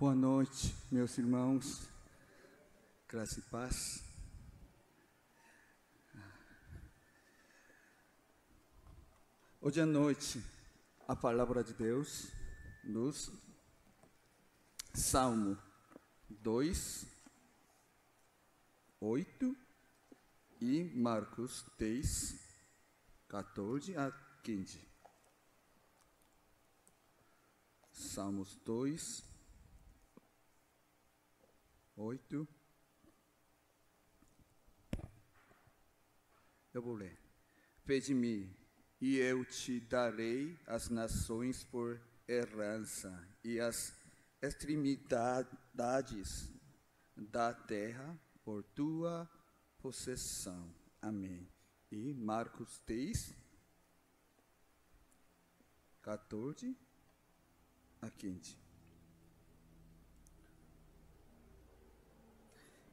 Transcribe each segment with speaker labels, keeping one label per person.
Speaker 1: Boa noite, meus irmãos. Graça e paz. Hoje à noite, a palavra de Deus nos Salmo 2, 8 e Marcos 10, 14 a 15. Salmos 2, 8. Eu vou ler. Pede-me, e eu te darei as nações por herança, e as extremidades da terra por tua possessão. Amém. E Marcos 10, 14 a 15.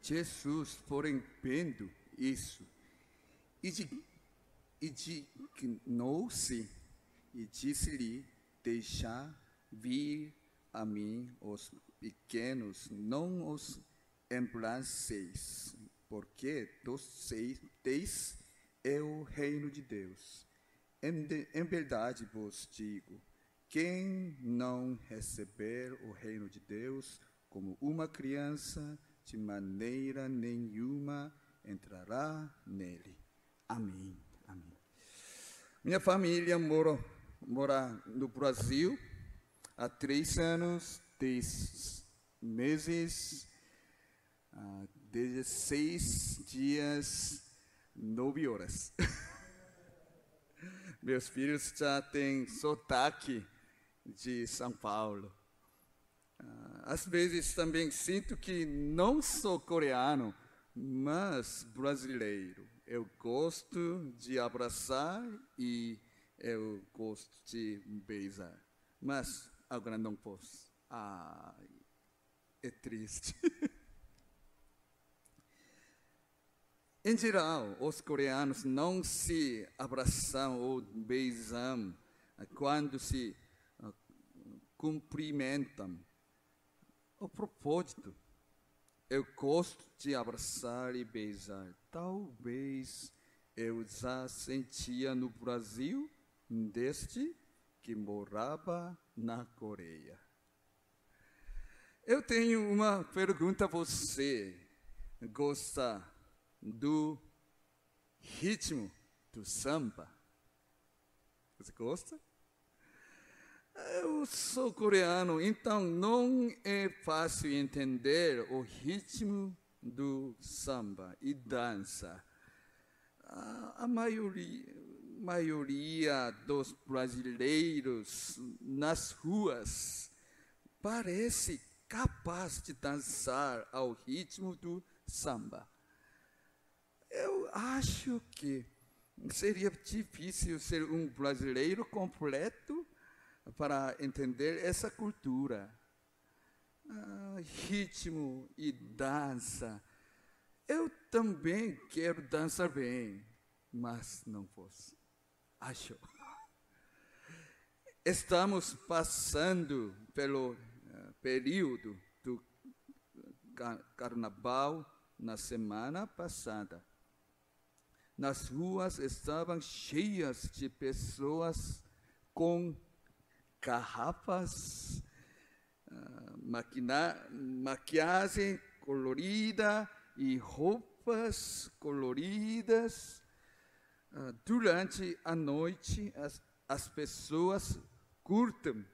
Speaker 1: Jesus, porém, vendo isso, indignou-se e disse-lhe: Deixa vir a mim os pequenos, não os embranceis, porque dos seis é o reino de Deus. Em, de, em verdade vos digo: quem não receber o reino de Deus como uma criança, de maneira nenhuma entrará nele. Amém. Amém. Minha família mora, mora no Brasil há três anos, dez meses, uh, 16 dias, nove horas. Meus filhos já têm sotaque de São Paulo. Ah, às vezes também sinto que não sou coreano, mas brasileiro. Eu gosto de abraçar e eu gosto de beijar. Mas agora não posso. Ah, é triste. em geral, os coreanos não se abraçam ou beijam quando se cumprimentam. O propósito, eu gosto de abraçar e beijar. Talvez eu já sentia no Brasil desde que morava na Coreia. Eu tenho uma pergunta a você. Gosta do ritmo do samba? Você gosta? Eu sou coreano, então não é fácil entender o ritmo do samba e dança. A maioria, maioria dos brasileiros nas ruas parece capaz de dançar ao ritmo do samba. Eu acho que seria difícil ser um brasileiro completo para entender essa cultura. Ah, ritmo e dança. Eu também quero dançar bem, mas não posso. Acho. Estamos passando pelo uh, período do carnaval na semana passada. Nas ruas estavam cheias de pessoas com garrafas, uh, maquiagem colorida e roupas coloridas. Uh, durante a noite, as, as pessoas curtem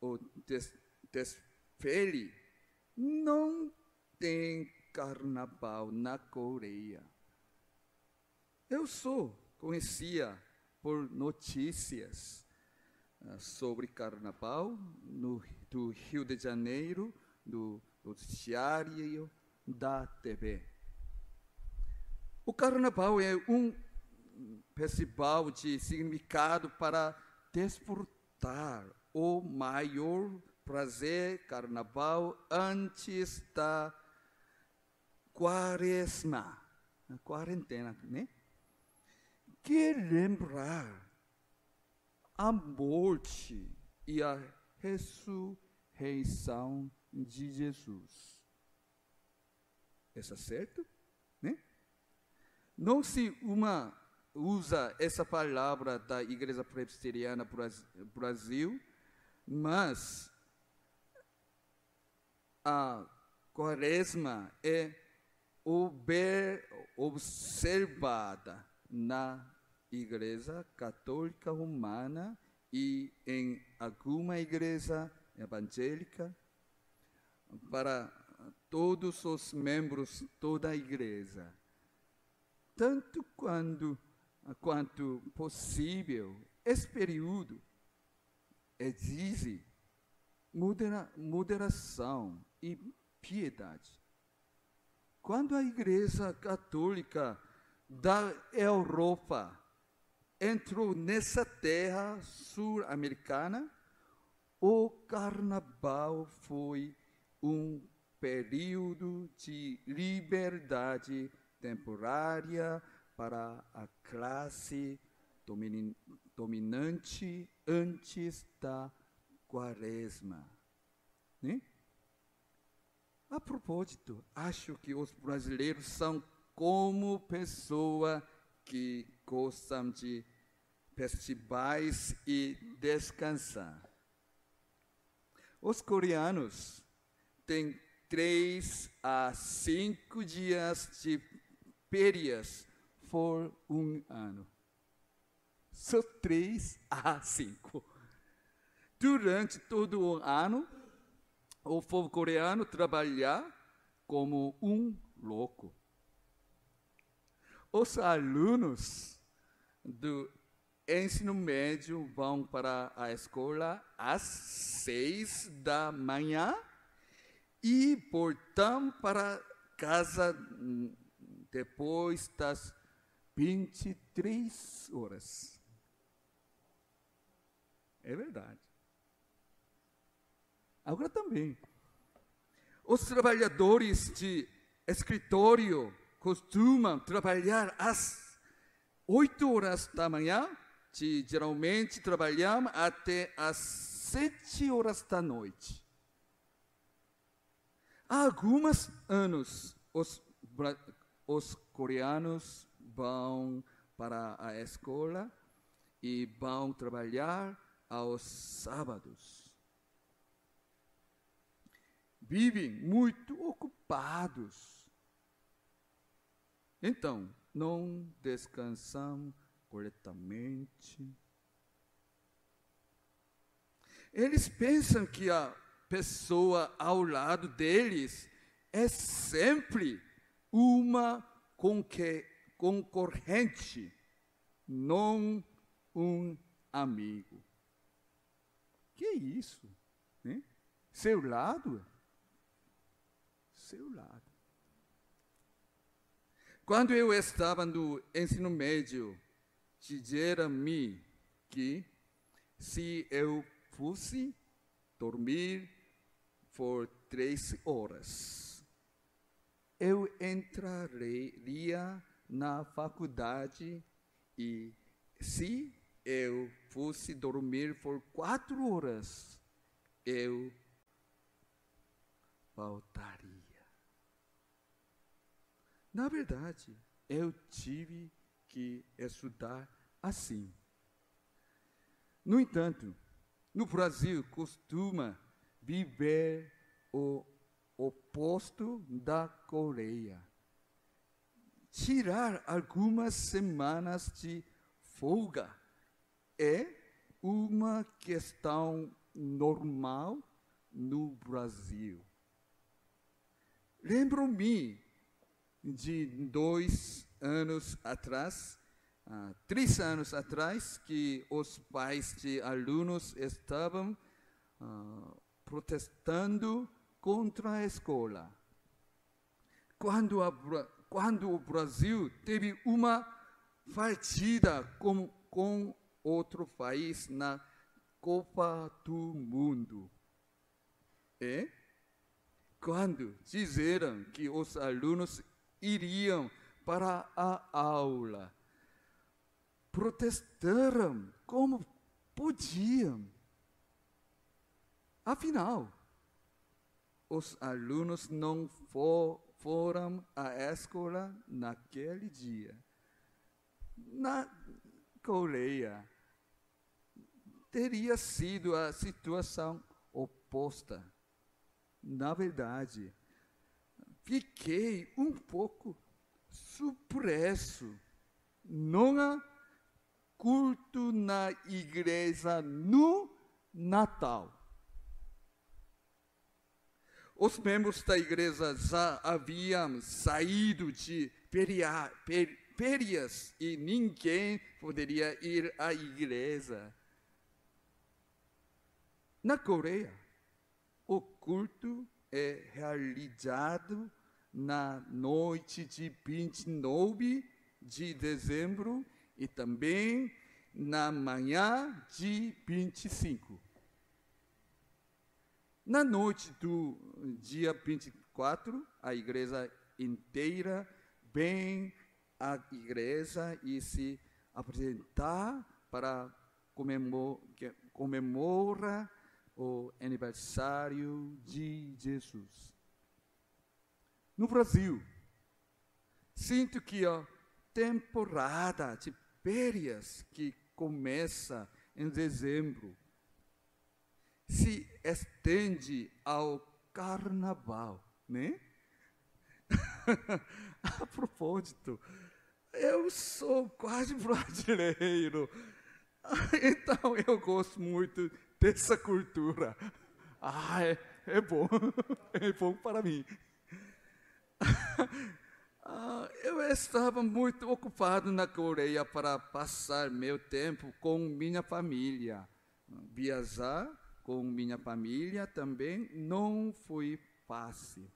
Speaker 1: o des, desfile. Não tem carnaval na Coreia. Eu sou conhecia por notícias ah, sobre carnaval no, do Rio de Janeiro, do noticiário da TV. O carnaval é um festival de significado para desfrutar o maior prazer carnaval antes da quaresma, quarentena, né? Que lembrar a morte e a ressurreição de Jesus. Está certo? Né? Não se uma usa essa palavra da Igreja Presbiteriana Brasil, mas a quaresma é observada na Igreja Católica Romana e em alguma igreja evangélica para todos os membros toda a igreja. Tanto quando, quanto possível, esse período exige modera, moderação e piedade. Quando a Igreja Católica da Europa entrou nessa terra sul-americana, o carnaval foi um período de liberdade temporária para a classe dominante antes da quaresma. Né? A propósito, acho que os brasileiros são como pessoa que gostam de festivais e descansar. Os coreanos têm três a cinco dias de férias por um ano. Só três a cinco. Durante todo o ano, o povo coreano trabalha como um louco. Os alunos do ensino médio vão para a escola às seis da manhã e voltam para casa depois das 23 horas. É verdade. Agora também. Os trabalhadores de escritório costumam trabalhar às 8 horas da manhã, de, geralmente trabalhamos até às 7 horas da noite. Há alguns anos, os, os coreanos vão para a escola e vão trabalhar aos sábados vivem muito ocupados. Então, não descansam corretamente. Eles pensam que a pessoa ao lado deles é sempre uma concorrente, não um amigo. Que isso? Né? Seu lado seu lado. Quando eu estava no ensino médio, disseram-me que se eu fosse dormir por três horas, eu entraria na faculdade e se eu fosse dormir por quatro horas, eu voltaria. Na verdade, eu tive que estudar assim. No entanto, no Brasil costuma viver o oposto da Coreia. Tirar algumas semanas de folga é uma questão normal no Brasil. Lembro-me de dois anos atrás, uh, três anos atrás, que os pais de alunos estavam uh, protestando contra a escola. Quando, a, quando o Brasil teve uma partida com, com outro país na Copa do Mundo. E quando disseram que os alunos iriam para a aula. Protestaram como podiam. Afinal, os alunos não for, foram à escola naquele dia. Na Coreia, teria sido a situação oposta. Na verdade, fiquei um pouco surpreso. Não há culto na igreja no Natal. Os membros da igreja já haviam saído de férias e ninguém poderia ir à igreja. Na Coreia, o culto é realizado na noite de 29 de dezembro e também na manhã de 25. Na noite do dia 24, a igreja inteira vem à igreja e se apresentar para comemorar o aniversário de Jesus. No Brasil, sinto que a temporada de férias que começa em dezembro se estende ao carnaval, né? A propósito, eu sou quase brasileiro, então eu gosto muito dessa cultura. Ah, é, é bom, é bom para mim. Ah, eu estava muito ocupado na Coreia para passar meu tempo com minha família. Viajar com minha família também não foi fácil.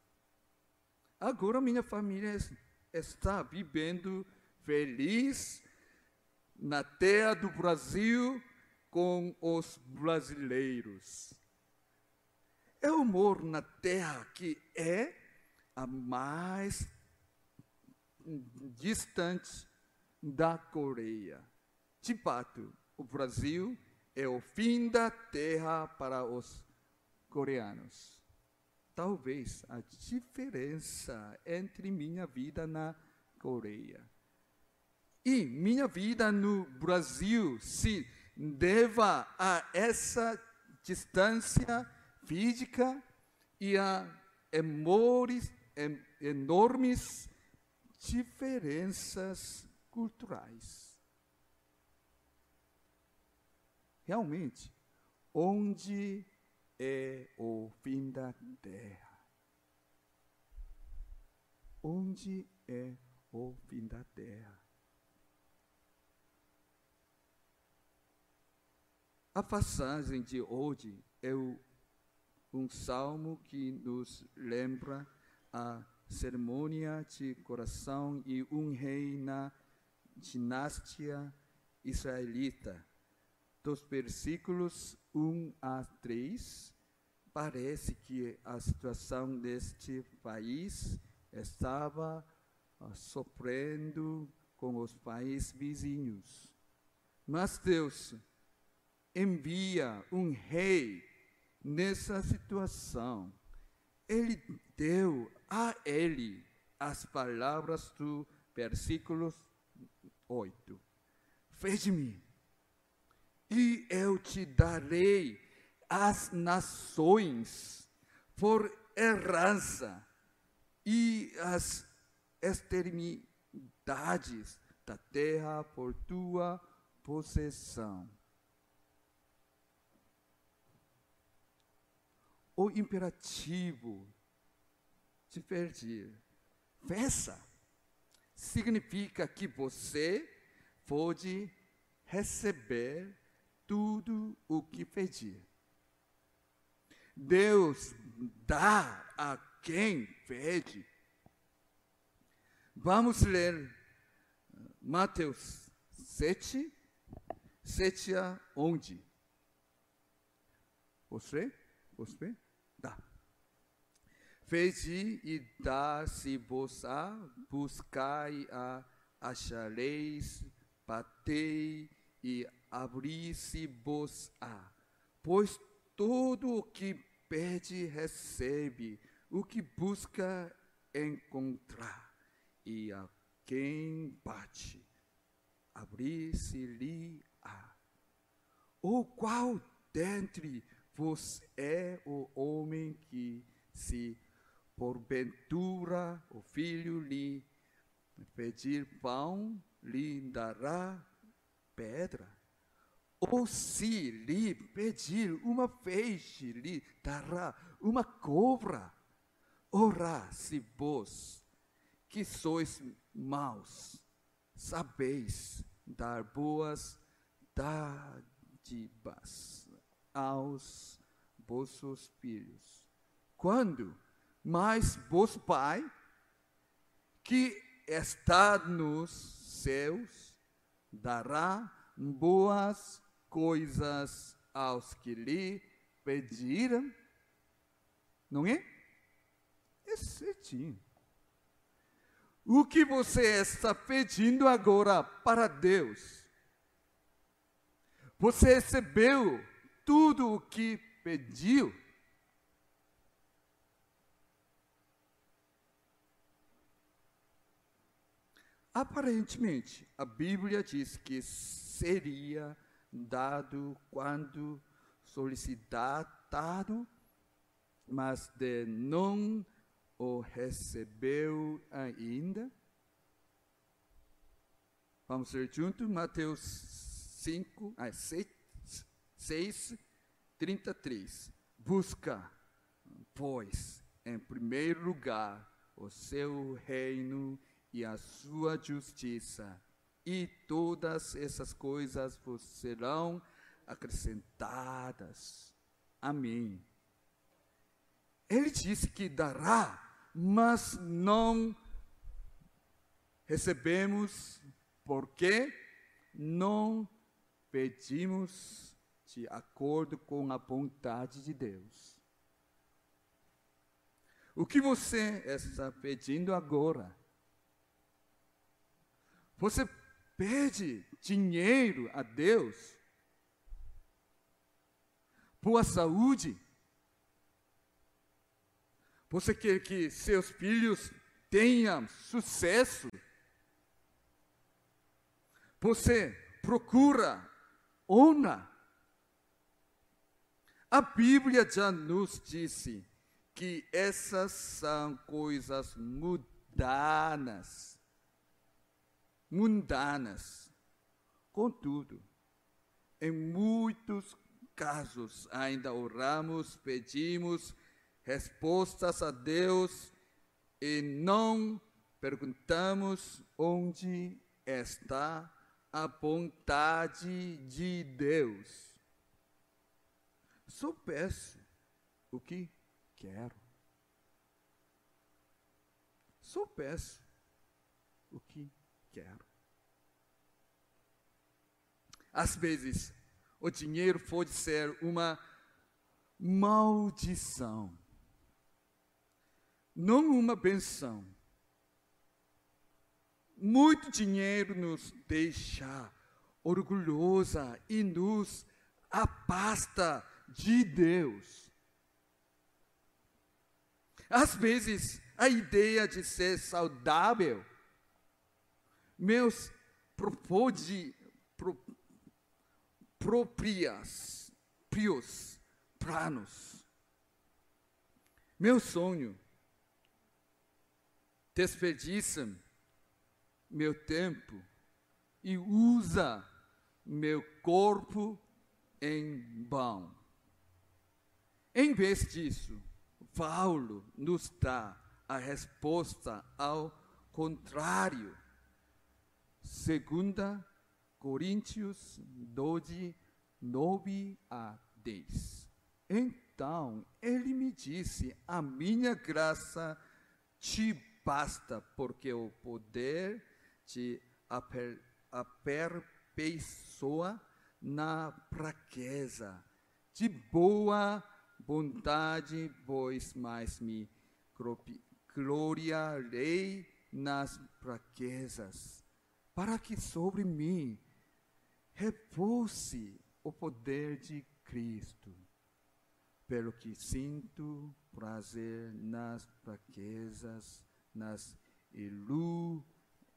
Speaker 1: Agora minha família está vivendo feliz na terra do Brasil com os brasileiros. Eu moro na terra que é a mais distante da Coreia. De fato, o Brasil é o fim da terra para os coreanos. Talvez a diferença entre minha vida na Coreia e minha vida no Brasil se deva a essa distância física e a enormes diferenças culturais. Realmente, onde é o fim da terra? Onde é o fim da terra? A passagem de hoje é um salmo que nos lembra a cerimônia de coração e um rei na dinastia israelita. Dos versículos 1 a 3, parece que a situação deste país estava uh, sofrendo com os países vizinhos. Mas Deus envia um rei nessa situação. Ele deu a ele as palavras do versículo 8. Fez-me, e eu te darei as nações por herança e as extremidades da terra por tua possessão. O imperativo se perder. Peça significa que você pode receber tudo o que pedir. Deus dá a quem pede. Vamos ler uh, Mateus 7, 7 a 11. Você? Você? Pedi e dar-se-vos-á, buscai-a, achareis, batei e abri-se-vos-á. Pois todo o que pede, recebe. O que busca, encontrar. E a quem bate, abrir-se-lhe-á. O qual dentre vos é o homem que, se porventura o filho lhe pedir pão, lhe dará pedra? Ou se lhe pedir uma peixe, lhe dará uma cobra? Ora, se vós, que sois maus, sabeis dar boas dádivas aos vossos filhos. Quando mais vos Pai, que está nos céus, dará boas coisas aos que lhe pediram, não é? É certinho. O que você está pedindo agora para Deus? Você recebeu tudo o que pediu? Aparentemente, a Bíblia diz que seria dado quando solicitado, mas de não o recebeu ainda. Vamos ler junto, Mateus 5, ah, 6, 6, 33. Busca, pois, em primeiro lugar, o seu reino a sua justiça, e todas essas coisas vos serão acrescentadas. Amém. Ele disse que dará mas não recebemos porque não pedimos de acordo com a vontade de Deus. O que você está pedindo agora? Você pede dinheiro a Deus? Boa saúde? Você quer que seus filhos tenham sucesso? Você procura honra? A Bíblia já nos disse que essas são coisas mundanas. Mundanas. Contudo, em muitos casos ainda oramos, pedimos, respostas a Deus e não perguntamos onde está a vontade de Deus. Só peço o que quero. Só peço o que quero. Às vezes, o dinheiro pode ser uma maldição não uma benção. Muito dinheiro nos deixa orgulhosa e nos afasta de Deus. Às vezes, a ideia de ser saudável, meus propode, pro, próprias, prios, planos, meu sonho desperdiça meu tempo e usa meu corpo em vão. Em vez disso, Paulo nos dá a resposta ao contrário. Segunda Coríntios 12, 9 a 10. Então, ele me disse, a minha graça te basta, porque o poder te aper, aperfeiçoa na fraqueza. De boa vontade, vós mais me gloriarei nas fraquezas, para que sobre mim repouse o poder de Cristo. pelo que sinto prazer nas fraquezas, nas ilu,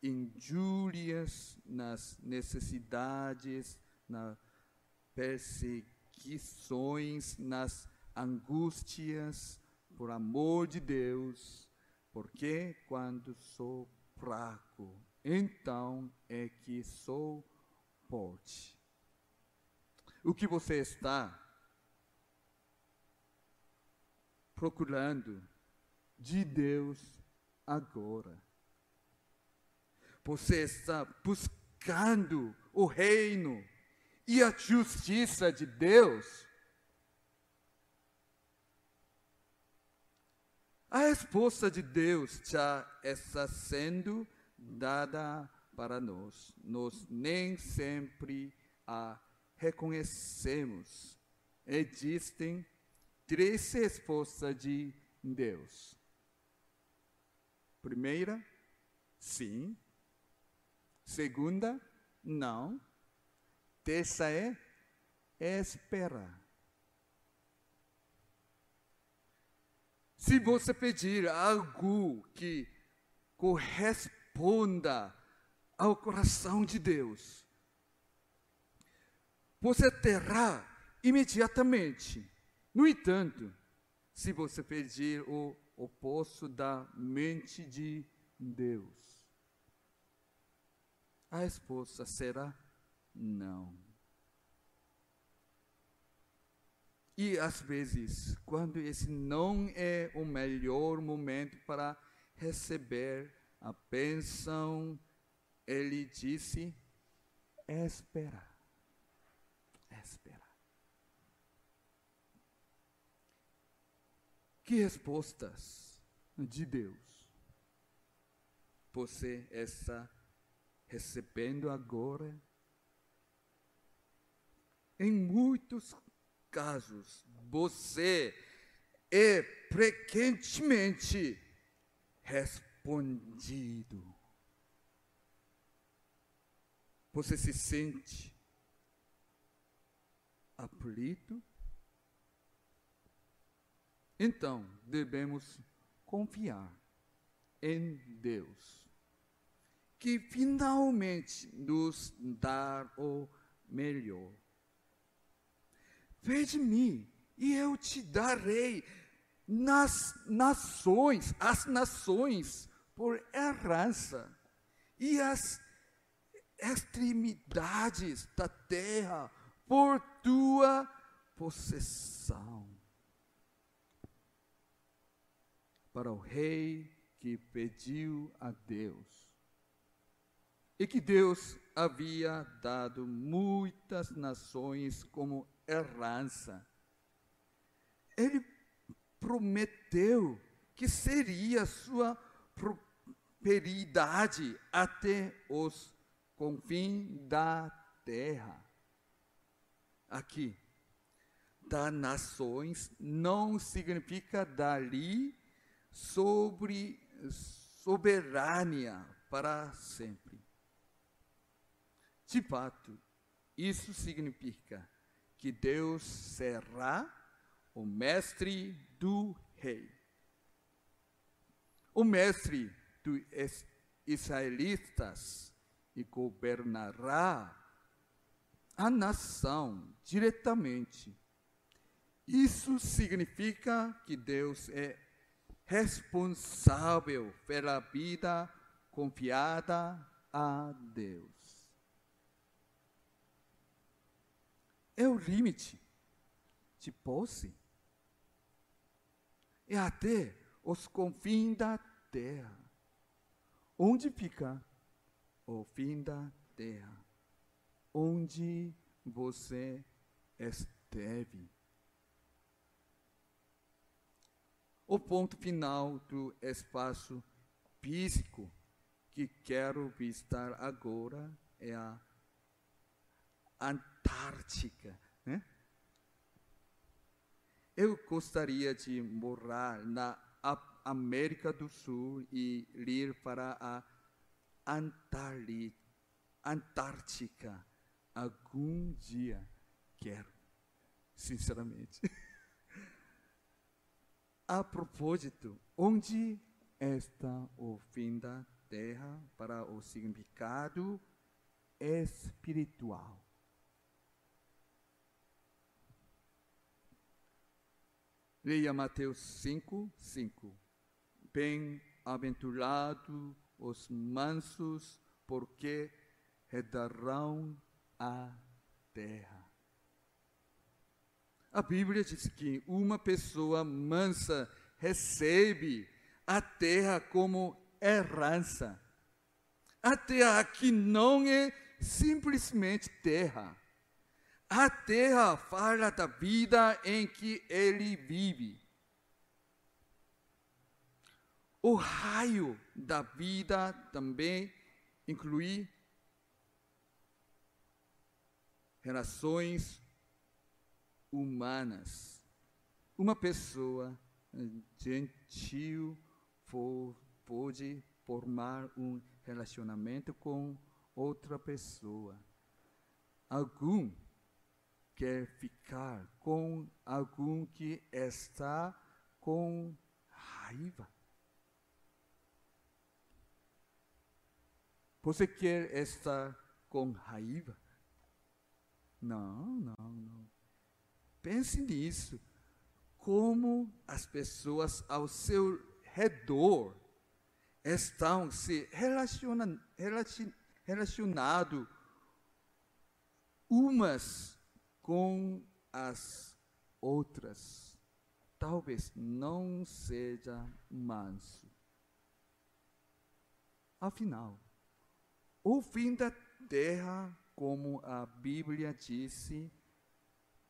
Speaker 1: injúrias, nas necessidades, nas perseguições, nas angústias, por amor de Deus, porque quando sou fraco, então é que sou O que você está procurando de Deus agora? Você está buscando o reino e a justiça de Deus? A resposta de Deus já está sendo dada para nós. Nós nem sempre a reconhecemos. Existem três respostas de Deus. Primeira, sim. Segunda, não. Terceira é espera. Se você pedir algo que corresponda ao coração de Deus, você terá imediatamente. No entanto, se você pedir o oposto da mente de Deus, a resposta será não. E às vezes, quando esse não é o melhor momento para receber a bênção, ele disse: espera. Espera. Que respostas de Deus você está recebendo agora? Em muitos casos, você é frequentemente respondido. Você se sente aflito? Então, devemos confiar em Deus, que finalmente nos dá o melhor. Vede mim, e eu te darei nas nações, as nações, por herança, e as extremidades da terra, por tua possessão. Para o rei que pediu a Deus, e que Deus havia dado muitas nações como herança. Ele prometeu que seria sua prosperidade até os confins da terra. Aqui, das nações não significa dali sobre soberania para sempre. De fato, isso significa que Deus será o mestre do rei. O mestre dos israelitas e governará a nação diretamente. Isso significa que Deus é responsável pela vida confiada a Deus. É o limite de posse. É até os confins da terra. Onde fica o fim da terra? Onde você esteve? O ponto final do espaço físico que quero visitar agora é a Antártica. Né? Eu gostaria de morar na América do Sul e ir para a Antártica algum dia. Quero, sinceramente. a propósito, onde está o fim da terra para o significado espiritual? Leia Mateus 5, 5. Bem-aventurado os mansos, porque herdarão a terra. A Bíblia diz que uma pessoa mansa recebe a terra como herança. A terra que não é simplesmente terra. A terra fala da vida em que ele vive. O raio da vida também inclui relações humanas. Uma pessoa gentil pode formar um relacionamento com outra pessoa. Algum quer ficar com algum que está com raiva. Você quer estar com raiva? Não, não, não. Pense nisso. Como as pessoas ao seu redor estão se relacionando, relacionado umas com as outras. Talvez não seja manso. Afinal, o fim da terra, como a Bíblia disse,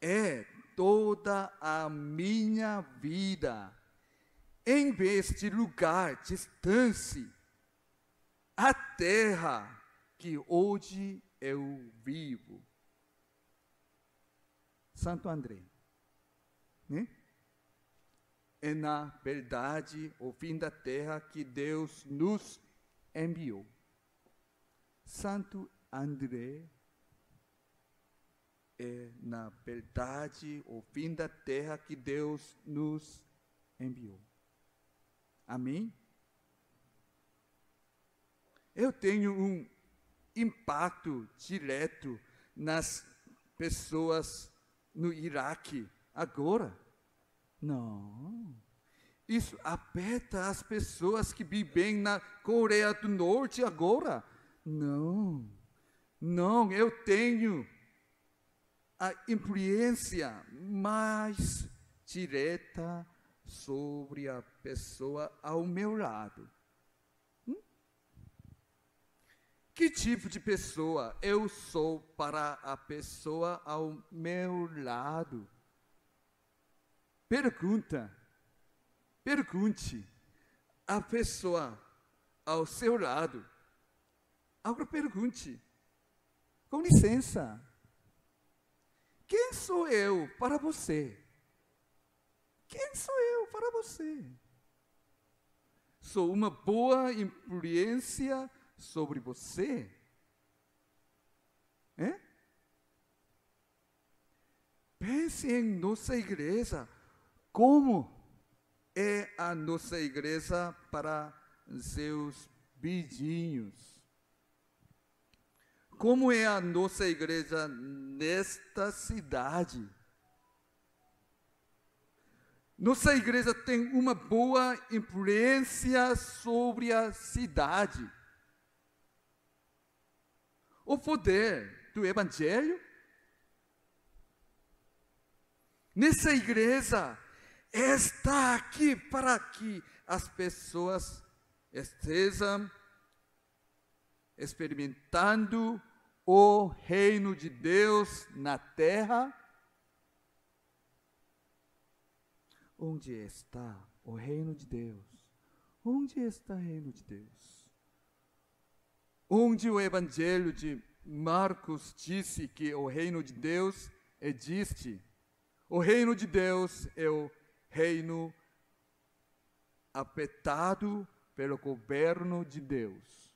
Speaker 1: é toda a minha vida. Em vez de lugar distante, a terra que hoje eu vivo. Santo André. Né? É na verdade o fim da terra que Deus nos enviou. Santo André é na verdade o fim da terra que Deus nos enviou. Amém? Eu tenho um impacto direto nas pessoas no Iraque agora. Não. Isso afeta as pessoas que vivem na Coreia do Norte agora. Não. Não, eu tenho a influência mais direta sobre a pessoa ao meu lado. Que tipo de pessoa eu sou para a pessoa ao meu lado? Pergunta, pergunte a pessoa ao seu lado. Agora pergunte, com licença, quem sou eu para você? Quem sou eu para você? Sou uma boa influência sobre você? É? Pense em nossa igreja. Como é a nossa igreja para seus vidinhos? Como é a nossa igreja nesta cidade? Nossa igreja tem uma boa influência sobre a cidade o poder do Evangelho. Nessa igreja está aqui para que as pessoas estejam experimentando o reino de Deus na terra. Onde está o reino de Deus? Onde está o reino de Deus? onde o Evangelho de Marcos disse que o reino de Deus existe. O reino de Deus é o reino afetado pelo governo de Deus.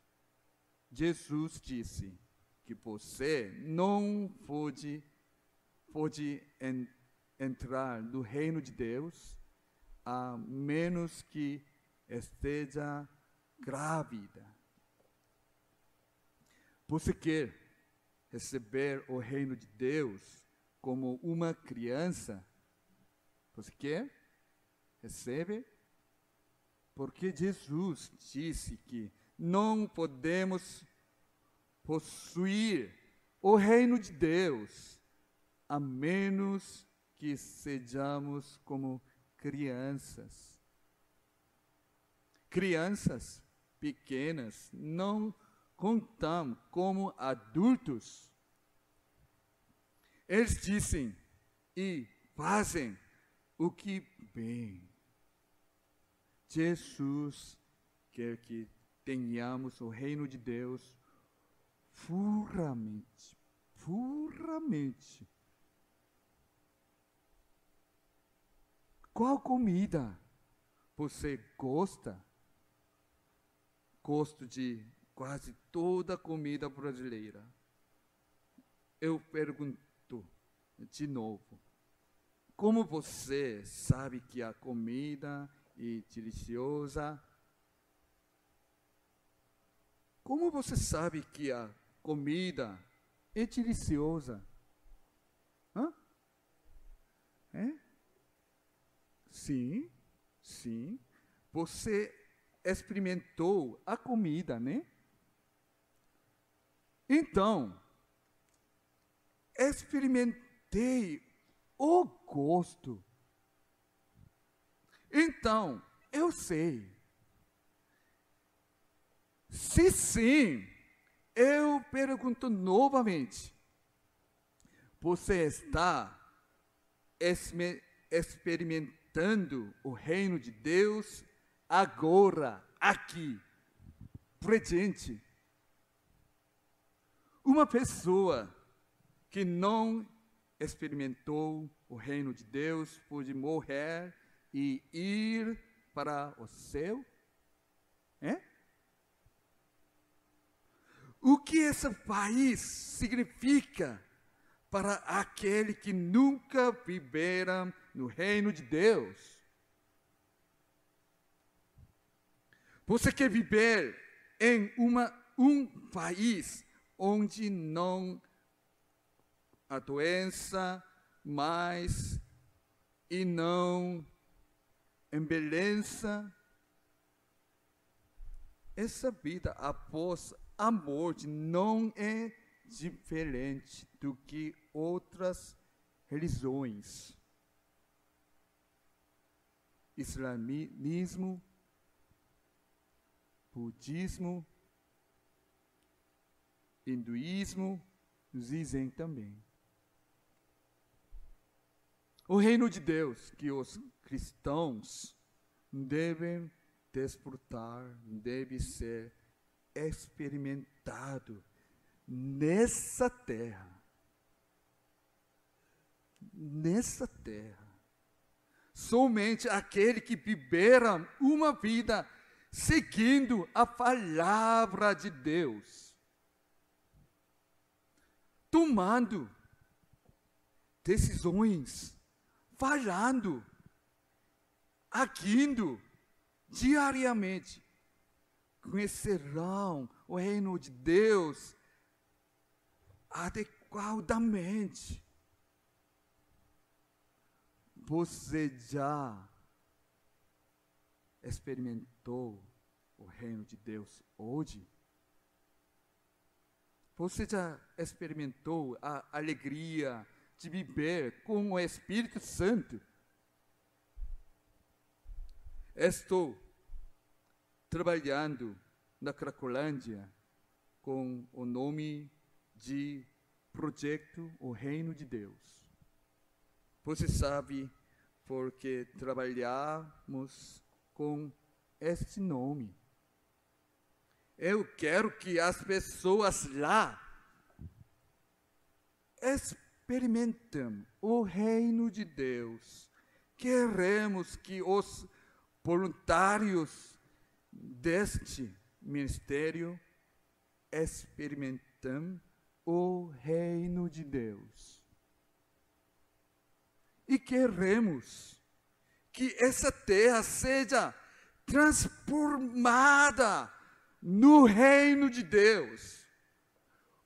Speaker 1: Jesus disse que você não pode, pode en, entrar no reino de Deus a menos que esteja grávida. Você quer receber o reino de Deus como uma criança? Você quer? Recebe? Porque Jesus disse que não podemos possuir o reino de Deus a menos que sejamos como crianças. Crianças pequenas não contam como adultos. Eles dizem e fazem o que bem. Jesus quer que tenhamos o reino de Deus puramente, puramente. Qual comida você gosta? Gosto de quase toda a comida brasileira. Eu pergunto de novo: como você sabe que a comida é deliciosa? Como você sabe que a comida é deliciosa? Hã? É? Sim, sim. Você experimentou a comida, né? Então, experimentei o gosto. Então, eu sei. Se sim, eu pergunto novamente: você está experimentando o reino de Deus agora, aqui, presente? Uma pessoa que não experimentou o reino de Deus pode morrer e ir para o céu? É? O que esse país significa para aquele que nunca vivera no reino de Deus? Você quer viver em uma, um país onde não a doença mais e não embeleça essa vida após a morte não é diferente do que outras religiões. Islamismo, budismo, hinduísmo dizem também. O reino de Deus que os cristãos devem desfrutar, deve ser experimentado nessa terra. Nessa terra. Somente aquele que vivera uma vida seguindo a palavra de Deus tomando decisões, falhando, agindo diariamente, conhecerão o reino de Deus adequadamente. Você já experimentou o reino de Deus hoje? Você já experimentou a alegria de viver com o Espírito Santo? Estou trabalhando na Cracolândia com o nome de Projeto O Reino de Deus. Você sabe porque trabalhamos com este nome. Eu quero que as pessoas lá experimentem o reino de Deus. Queremos que os voluntários deste ministério experimentem o reino de Deus. E queremos que essa terra seja transformada no reino de Deus.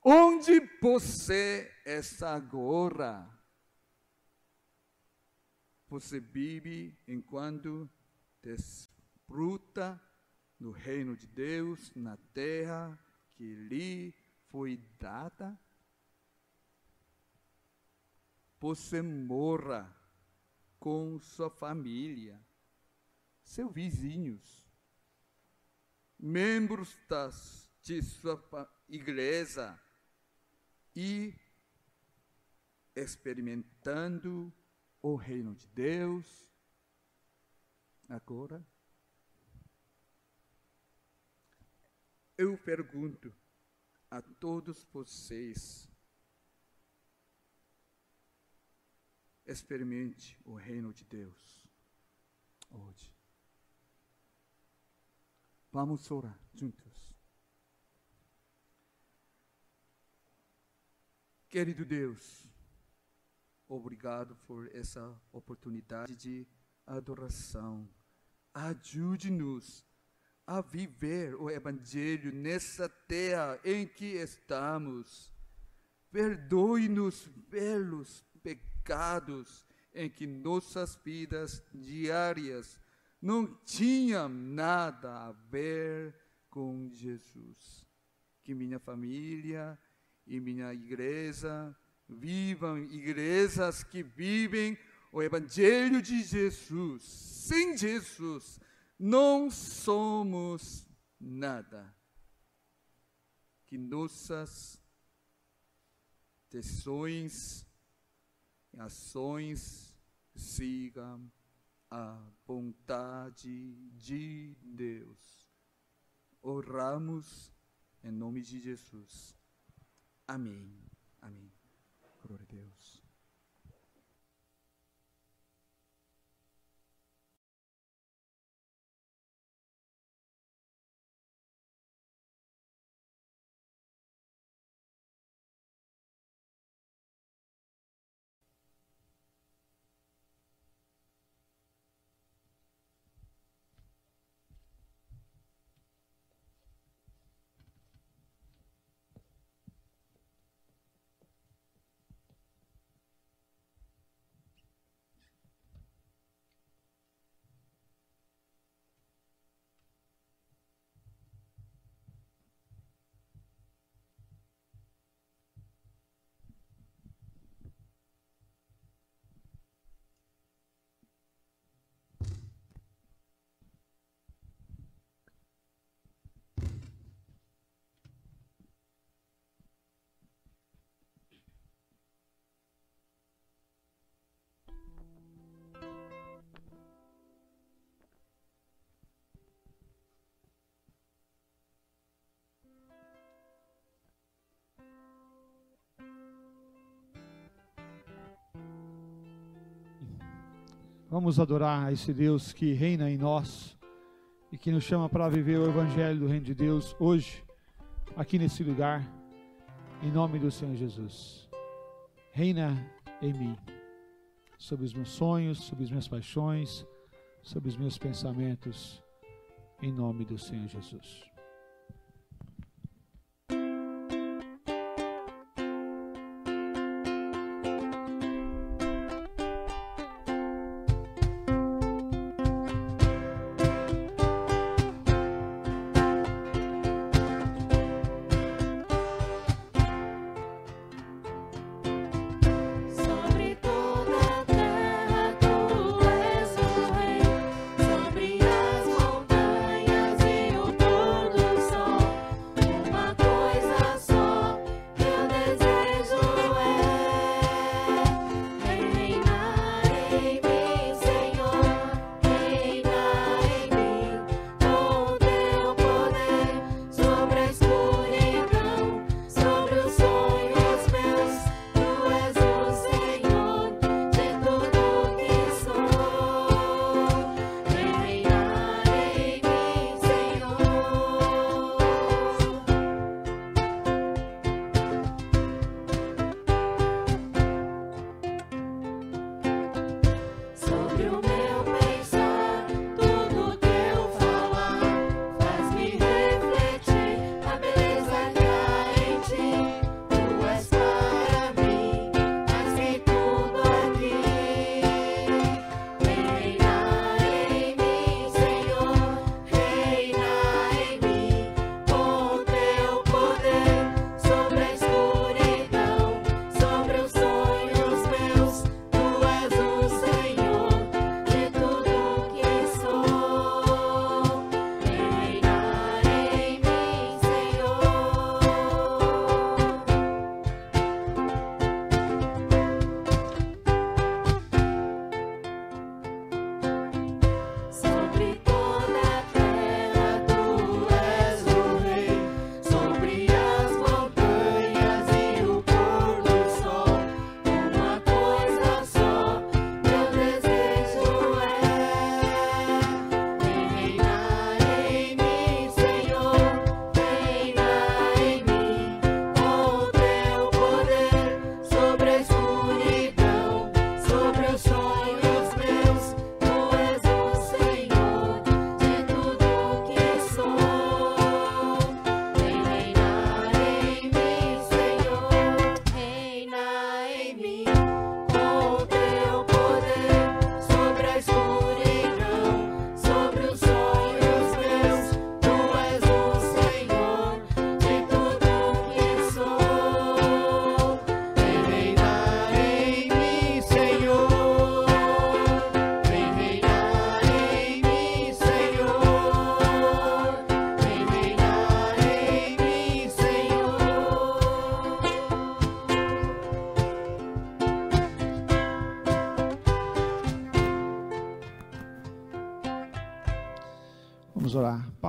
Speaker 1: Onde você está agora? Você vive enquanto desfruta no reino de Deus, na terra que lhe foi dada? Você morra com sua família, seus vizinhos, membros das, de sua igreja e experimentando o reino de Deus. Agora, eu pergunto a todos vocês: experimente o reino de Deus hoje. Vamos orar juntos. Querido Deus, obrigado por essa oportunidade de adoração. Ajude-nos a viver o Evangelho nessa terra em que estamos. Perdoe-nos pelos pecados em que nossas vidas diárias não tinham nada a ver com Jesus. Que minha família e minha igreja vivam igrejas que vivem o Evangelho de Jesus. Sem Jesus, não somos nada. Que nossas decisões e ações sigam a vontade de Deus. Oramos em nome de Jesus. Amém. Amém. Glória a Deus.
Speaker 2: Vamos adorar esse Deus que reina em nós e que nos chama para viver o Evangelho do Reino de Deus hoje, aqui nesse lugar, em nome do Senhor Jesus. Reina em mim, sobre os meus sonhos, sobre as minhas paixões, sobre os meus pensamentos, em nome do Senhor Jesus.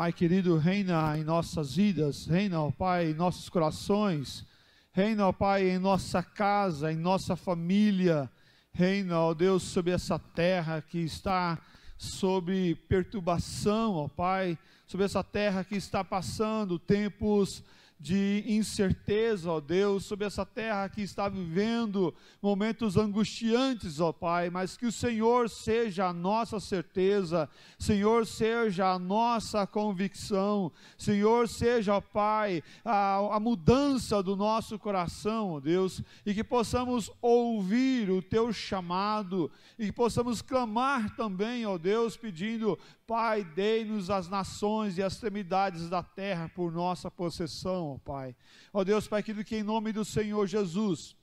Speaker 2: Pai querido, reina em nossas vidas, reina, ó Pai, em nossos corações, reina, ó Pai, em nossa casa, em nossa família, reina, ó Deus, sobre essa terra que está sob perturbação, ó Pai, sobre essa terra que está passando tempos de incerteza, ó Deus, sobre essa terra que está vivendo momentos angustiantes, ó Pai, mas que o Senhor seja a nossa certeza, Senhor seja a nossa convicção, Senhor seja, ó Pai, a, a mudança do nosso coração, ó Deus, e que possamos ouvir o Teu chamado, e que possamos clamar também, ó Deus, pedindo, Pai, dei-nos as nações e as extremidades da terra por nossa possessão, ó Pai. Ó Deus, Pai, aquilo que em nome do Senhor Jesus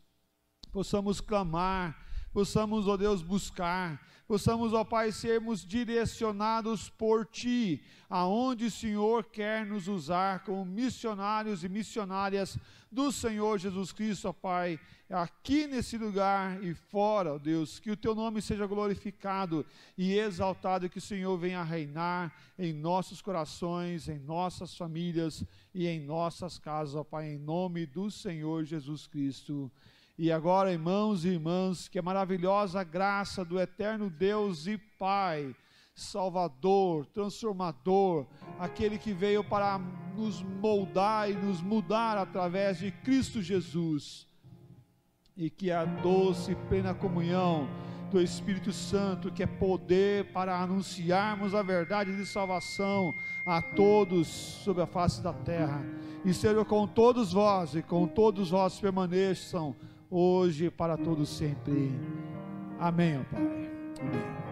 Speaker 2: possamos clamar, possamos, ó Deus, buscar, possamos, ó Pai, sermos direcionados por Ti, aonde o Senhor quer nos usar como missionários e missionárias do Senhor Jesus Cristo, ó Pai, aqui nesse lugar e fora, ó Deus, que o Teu nome seja glorificado e exaltado, que o Senhor venha reinar em nossos corações, em nossas famílias e em nossas casas, ó Pai, em nome do Senhor Jesus Cristo. E agora, irmãos e irmãs, que a maravilhosa graça do eterno Deus e Pai, Salvador, transformador, aquele que veio para nos moldar e nos mudar através de Cristo Jesus, e que a doce e plena comunhão do Espírito Santo, que é poder para anunciarmos a verdade de salvação a todos sobre a face da terra, e seja com todos vós e com todos vós permaneçam hoje para todos sempre. Amém, ó Pai.